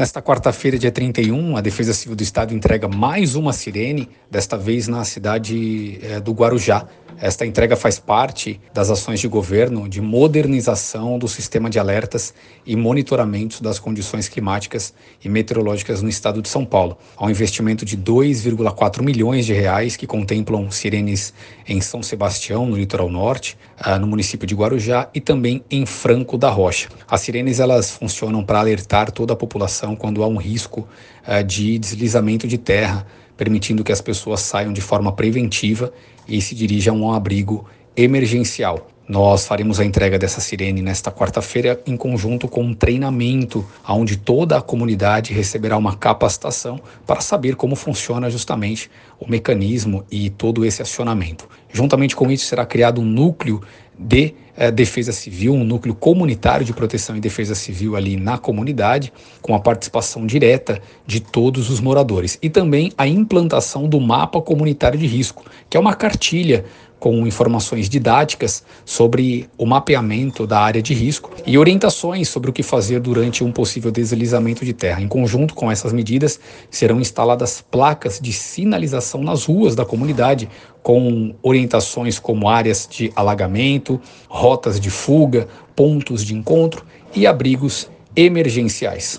Nesta quarta-feira, dia 31, a Defesa Civil do Estado entrega mais uma sirene, desta vez na cidade é, do Guarujá. Esta entrega faz parte das ações de governo de modernização do sistema de alertas e monitoramento das condições climáticas e meteorológicas no estado de São Paulo. Há um investimento de 2,4 milhões de reais que contemplam sirenes em São Sebastião, no litoral norte, ah, no município de Guarujá e também em Franco da Rocha. As sirenes elas funcionam para alertar toda a população quando há um risco uh, de deslizamento de terra, permitindo que as pessoas saiam de forma preventiva e se dirijam a um abrigo emergencial. Nós faremos a entrega dessa sirene nesta quarta-feira em conjunto com um treinamento onde toda a comunidade receberá uma capacitação para saber como funciona justamente o mecanismo e todo esse acionamento. Juntamente com isso será criado um núcleo de eh, defesa civil, um núcleo comunitário de proteção e defesa civil ali na comunidade, com a participação direta de todos os moradores. E também a implantação do mapa comunitário de risco, que é uma cartilha com informações didáticas sobre o mapeamento da área de risco e orientações sobre o que fazer durante um possível deslizamento de terra. Em conjunto com essas medidas, serão instaladas placas de sinalização nas ruas da comunidade, com orientações como áreas de alagamento, rotas de fuga, pontos de encontro e abrigos emergenciais.